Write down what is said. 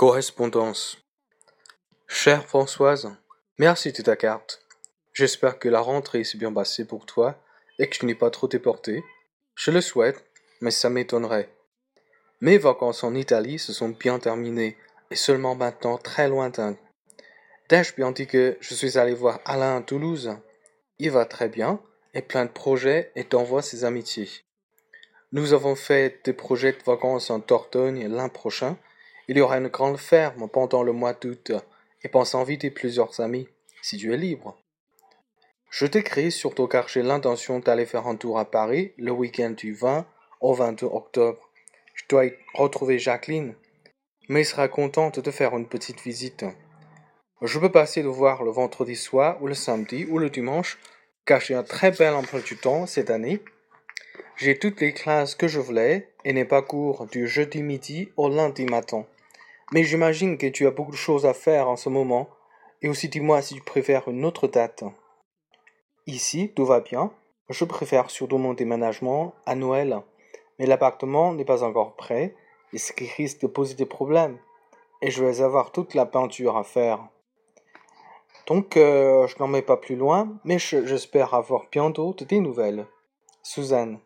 Correspondance Chère Françoise, merci de ta carte. J'espère que la rentrée s'est bien passée pour toi et que tu n'es pas trop déporté. Je le souhaite, mais ça m'étonnerait. Mes vacances en Italie se sont bien terminées et seulement maintenant très lointaines. T'ai-je bien dit que je suis allé voir Alain à Toulouse? Il va très bien et plein de projets et t'envoie ses amitiés. Nous avons fait des projets de vacances en Dordogne l'an prochain il y aura une grande ferme pendant le mois d'août et pense inviter plusieurs amis, si tu es libre. Je t'écris surtout car j'ai l'intention d'aller faire un tour à Paris le week-end du 20 au 22 octobre. Je dois y retrouver Jacqueline, mais elle sera contente de faire une petite visite. Je peux passer le voir le vendredi soir ou le samedi ou le dimanche, car j'ai un très bel emploi du temps cette année. J'ai toutes les classes que je voulais et n'ai pas cours du jeudi midi au lundi matin. Mais j'imagine que tu as beaucoup de choses à faire en ce moment, et aussi dis-moi si tu préfères une autre date. Ici, tout va bien. Je préfère surtout mon déménagement à Noël, mais l'appartement n'est pas encore prêt, et ce qui risque de poser des problèmes. Et je vais avoir toute la peinture à faire. Donc, euh, je n'en mets pas plus loin, mais j'espère avoir bientôt des nouvelles. Suzanne.